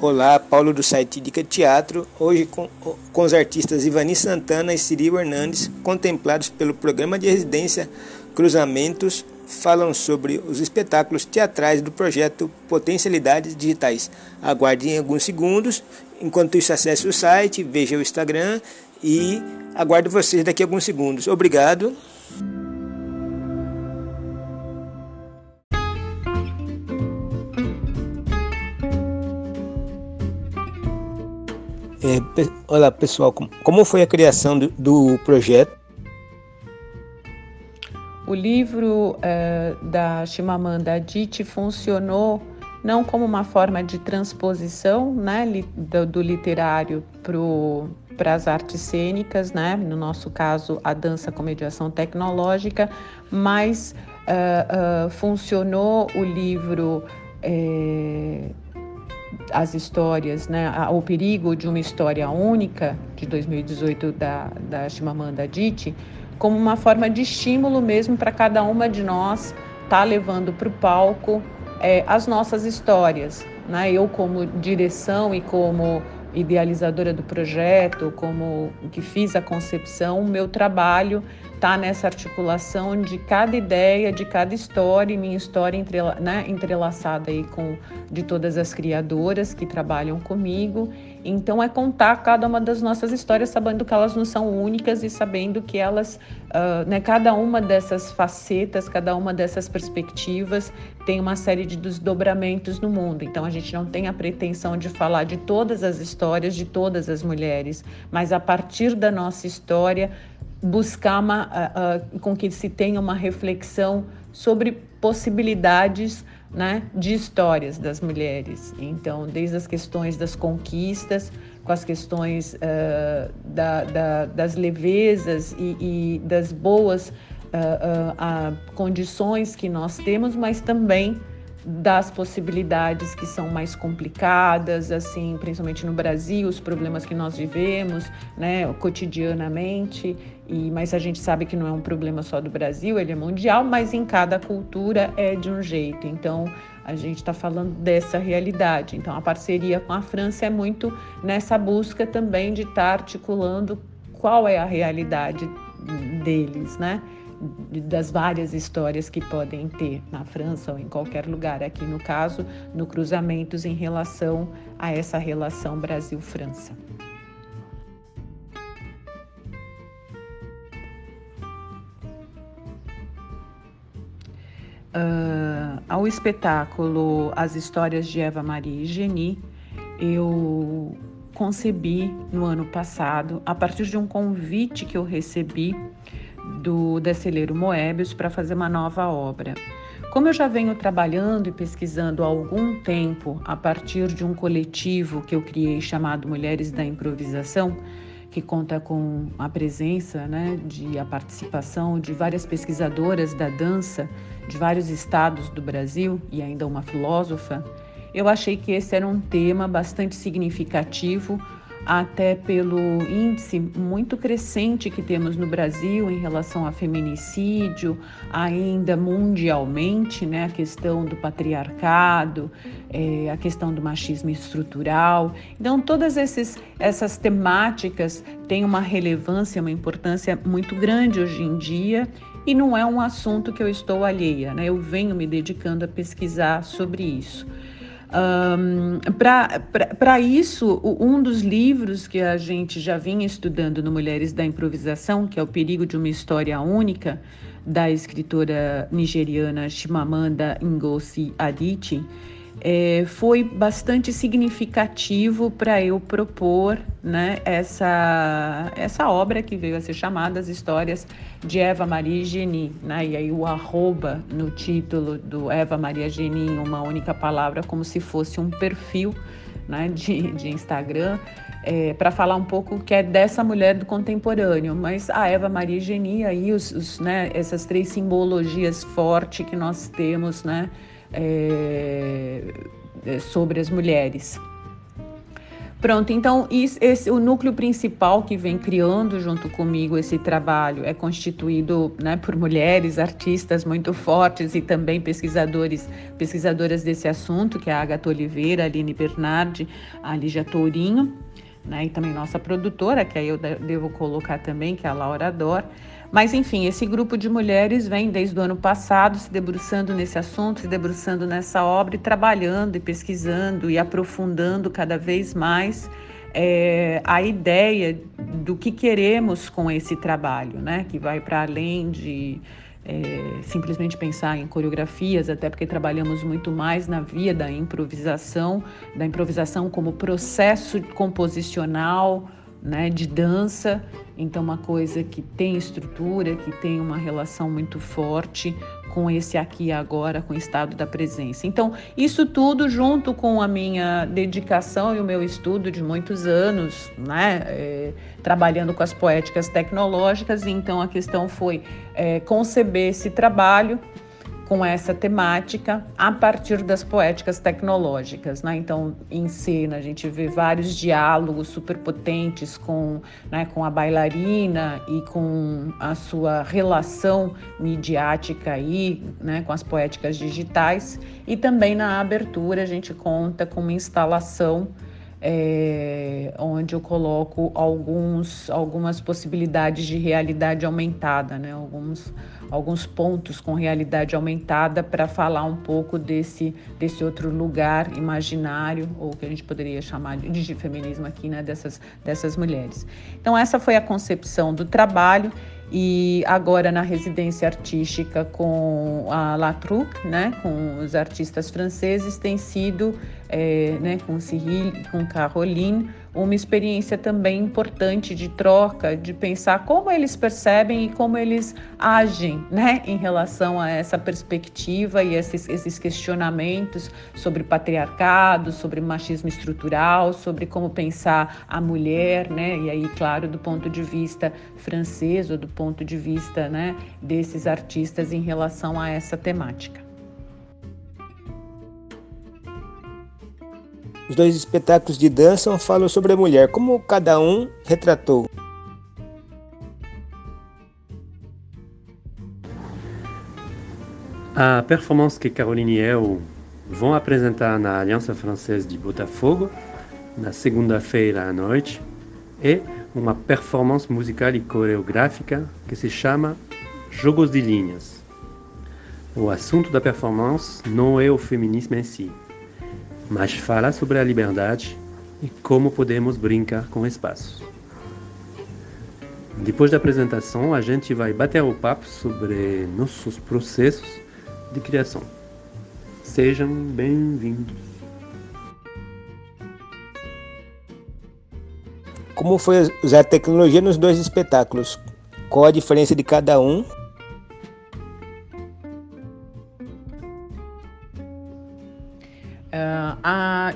Olá, Paulo do site Dica Teatro. Hoje com, com os artistas Ivani Santana e Cirilo Hernandes, contemplados pelo programa de residência Cruzamentos, falam sobre os espetáculos teatrais do projeto Potencialidades Digitais. Aguarde em alguns segundos. Enquanto isso, acesse o site, veja o Instagram e aguardo vocês daqui a alguns segundos. Obrigado. É, olá pessoal, como foi a criação do, do projeto? O livro uh, da Chimamanda Adichie funcionou não como uma forma de transposição né, do, do literário para as artes cênicas, né, no nosso caso a dança com mediação tecnológica, mas uh, uh, funcionou o livro eh, as histórias, né, o perigo de uma história única, de 2018, da, da Chimamanda Adichie, como uma forma de estímulo mesmo para cada uma de nós estar tá levando para o palco é, as nossas histórias. Né? Eu, como direção e como idealizadora do projeto, como que fiz a concepção, o meu trabalho está nessa articulação de cada ideia, de cada história, e minha história entrela, né, entrelaçada aí com de todas as criadoras que trabalham comigo. Então é contar cada uma das nossas histórias, sabendo que elas não são únicas e sabendo que elas, uh, né, cada uma dessas facetas, cada uma dessas perspectivas tem uma série de desdobramentos no mundo. Então a gente não tem a pretensão de falar de todas as histórias de todas as mulheres, mas a partir da nossa história buscar uma, uh, uh, com que se tenha uma reflexão sobre possibilidades né, de histórias das mulheres. Então, desde as questões das conquistas, com as questões uh, da, da, das levezas e, e das boas condições que nós temos, mas também das possibilidades que são mais complicadas, assim, principalmente no Brasil, os problemas que nós vivemos, né, cotidianamente. E mas a gente sabe que não é um problema só do Brasil, ele é mundial, mas em cada cultura é de um jeito. Então a gente está falando dessa realidade. Então a parceria com a França é muito nessa busca também de estar tá articulando qual é a realidade deles, né? das várias histórias que podem ter na França ou em qualquer lugar, aqui no caso, no cruzamentos em relação a essa relação Brasil-França. Uh, ao espetáculo As Histórias de Eva Maria e Geni, eu concebi no ano passado, a partir de um convite que eu recebi do Deceleiro Moebius para fazer uma nova obra. Como eu já venho trabalhando e pesquisando há algum tempo a partir de um coletivo que eu criei chamado Mulheres da Improvisação, que conta com a presença, né, de a participação de várias pesquisadoras da dança de vários estados do Brasil e ainda uma filósofa, eu achei que esse era um tema bastante significativo até pelo índice muito crescente que temos no Brasil em relação a feminicídio, ainda mundialmente, né, a questão do patriarcado, é, a questão do machismo estrutural. Então, todas esses, essas temáticas têm uma relevância, uma importância muito grande hoje em dia e não é um assunto que eu estou alheia, né? Eu venho me dedicando a pesquisar sobre isso. Um, Para isso, um dos livros que a gente já vinha estudando no Mulheres da Improvisação, que é O Perigo de uma História Única, da escritora nigeriana Chimamanda Ngozi Adichie, é, foi bastante significativo para eu propor né, essa, essa obra que veio a ser chamada As Histórias de Eva Maria Geni. Né? E aí o arroba no título do Eva Maria Geni em uma única palavra, como se fosse um perfil né, de, de Instagram, é, para falar um pouco que é dessa mulher do contemporâneo. Mas a Eva Maria Geni, aí os, os, né, essas três simbologias fortes que nós temos, né? É, é, sobre as mulheres. Pronto, então esse, o núcleo principal que vem criando junto comigo esse trabalho é constituído né, por mulheres, artistas muito fortes e também pesquisadores, pesquisadoras desse assunto, que é a Agatha Oliveira, a Aline Bernardi, a Lígia Tourinho, né, e também nossa produtora, que aí eu devo colocar também, que é a Laura Dor. Mas, enfim, esse grupo de mulheres vem desde o ano passado se debruçando nesse assunto, se debruçando nessa obra e trabalhando e pesquisando e aprofundando cada vez mais é, a ideia do que queremos com esse trabalho, né? Que vai para além de é, simplesmente pensar em coreografias, até porque trabalhamos muito mais na via da improvisação, da improvisação como processo composicional né, de dança, então uma coisa que tem estrutura, que tem uma relação muito forte com esse aqui e agora, com o estado da presença. Então, isso tudo junto com a minha dedicação e o meu estudo de muitos anos, né, é, trabalhando com as poéticas tecnológicas, então a questão foi é, conceber esse trabalho com essa temática a partir das poéticas tecnológicas. Né? Então, em cena, a gente vê vários diálogos superpotentes com, né, com a bailarina e com a sua relação midiática aí, né, com as poéticas digitais. E também na abertura, a gente conta com uma instalação é, onde eu coloco alguns, algumas possibilidades de realidade aumentada, né? alguns, alguns pontos com realidade aumentada para falar um pouco desse, desse outro lugar imaginário, ou que a gente poderia chamar de feminismo aqui, né? dessas, dessas mulheres. Então, essa foi a concepção do trabalho e agora na residência artística com a Latruc, né, com os artistas franceses, tem sido, é, né, com Cyril, com Caroline, uma experiência também importante de troca, de pensar como eles percebem e como eles agem né, em relação a essa perspectiva e esses, esses questionamentos sobre patriarcado, sobre machismo estrutural, sobre como pensar a mulher, né, e aí, claro, do ponto de vista francês ou do ponto de vista né, desses artistas em relação a essa temática. Os dois espetáculos de dança falam sobre a mulher, como cada um retratou. A performance que Caroline e eu vão apresentar na Aliança Francesa de Botafogo, na segunda-feira à noite, é uma performance musical e coreográfica que se chama Jogos de Linhas. O assunto da performance não é o feminismo em si, mas fala sobre a liberdade e como podemos brincar com espaços. Depois da apresentação, a gente vai bater o papo sobre nossos processos de criação. Sejam bem-vindos. Como foi usar tecnologia nos dois espetáculos? Qual a diferença de cada um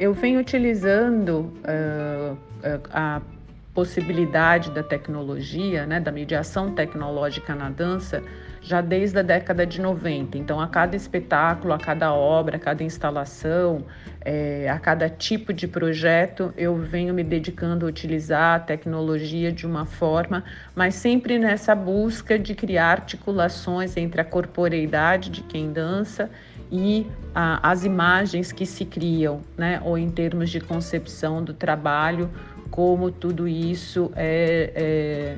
eu venho utilizando uh, a possibilidade da tecnologia, né, da mediação tecnológica na dança, já desde a década de 90. Então, a cada espetáculo, a cada obra, a cada instalação, é, a cada tipo de projeto, eu venho me dedicando a utilizar a tecnologia de uma forma, mas sempre nessa busca de criar articulações entre a corporeidade de quem dança e a, as imagens que se criam, né? ou em termos de concepção do trabalho, como tudo isso é, é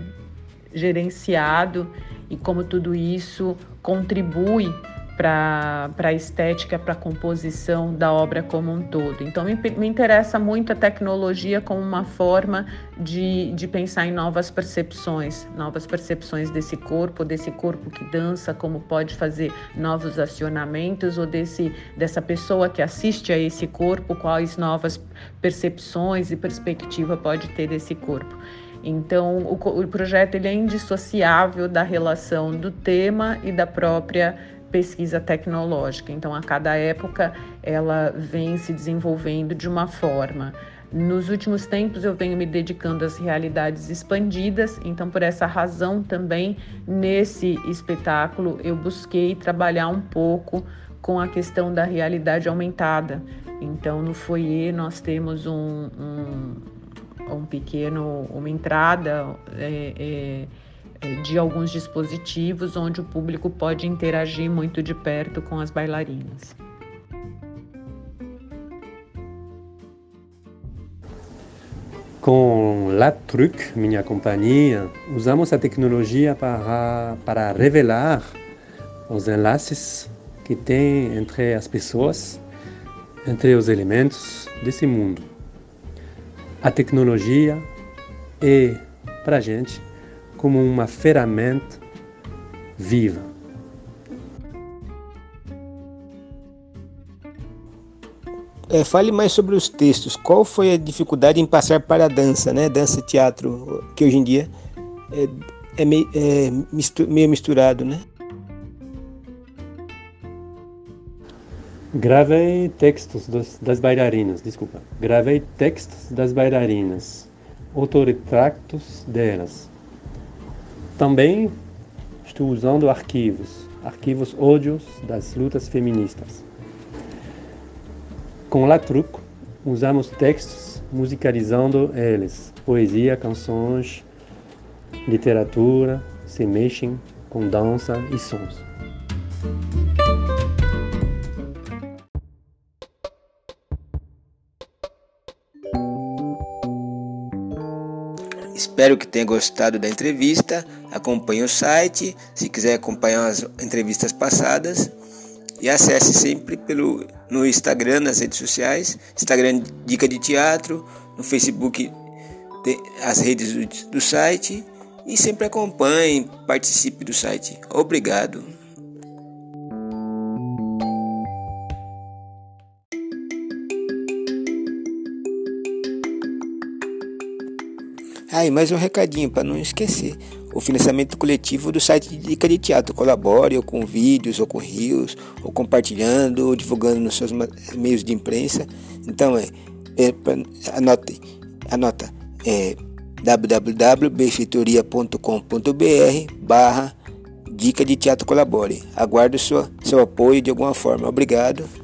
gerenciado e como tudo isso contribui para a estética, para a composição da obra como um todo. Então, me, me, interessa muito a tecnologia como uma forma de, de pensar em novas percepções, novas percepções desse corpo, desse corpo que dança, como pode fazer novos acionamentos, ou desse, dessa pessoa que assiste a esse corpo, quais novas percepções e perspectiva pode ter desse corpo. Então, o, o projeto ele é indissociável da relação do tema e da própria pesquisa tecnológica. Então, a cada época, ela vem se desenvolvendo de uma forma. Nos últimos tempos eu venho me dedicando às realidades expandidas, então por essa razão também nesse espetáculo eu busquei trabalhar um pouco com a questão da realidade aumentada. Então no foyer nós temos um, um, um pequeno, uma entrada é, é, de alguns dispositivos onde o público pode interagir muito de perto com as bailarinas. Com La Truc, minha companhia, usamos a tecnologia para, para revelar os enlaces que tem entre as pessoas, entre os elementos desse mundo. A tecnologia é, para a gente, como uma ferramenta viva É, fale mais sobre os textos. Qual foi a dificuldade em passar para a dança, né? Dança teatro, que hoje em dia é, é, meio, é mistur, meio misturado, né? Gravei textos dos, das bailarinas, desculpa. Gravei textos das bailarinas, autorretratos delas. Também estou usando arquivos, arquivos ódios das lutas feministas. Com La Truco, usamos textos musicalizando eles, poesia, canções, literatura, se mexem com dança e sons. Espero que tenha gostado da entrevista. Acompanhe o site. Se quiser acompanhar as entrevistas passadas, e acesse sempre pelo no Instagram, nas redes sociais, Instagram Dica de Teatro, no Facebook as redes do, do site e sempre acompanhe, participe do site. Obrigado. Ah, e mais um recadinho para não esquecer o financiamento coletivo do site de Dica de Teatro. Colabore ou com vídeos, ou com rios, ou compartilhando, ou divulgando nos seus meios de imprensa. Então é, é anote, anota é www.benfeitoria.com.br barra Dica de Teatro Colabore. Aguardo sua, seu apoio de alguma forma. Obrigado.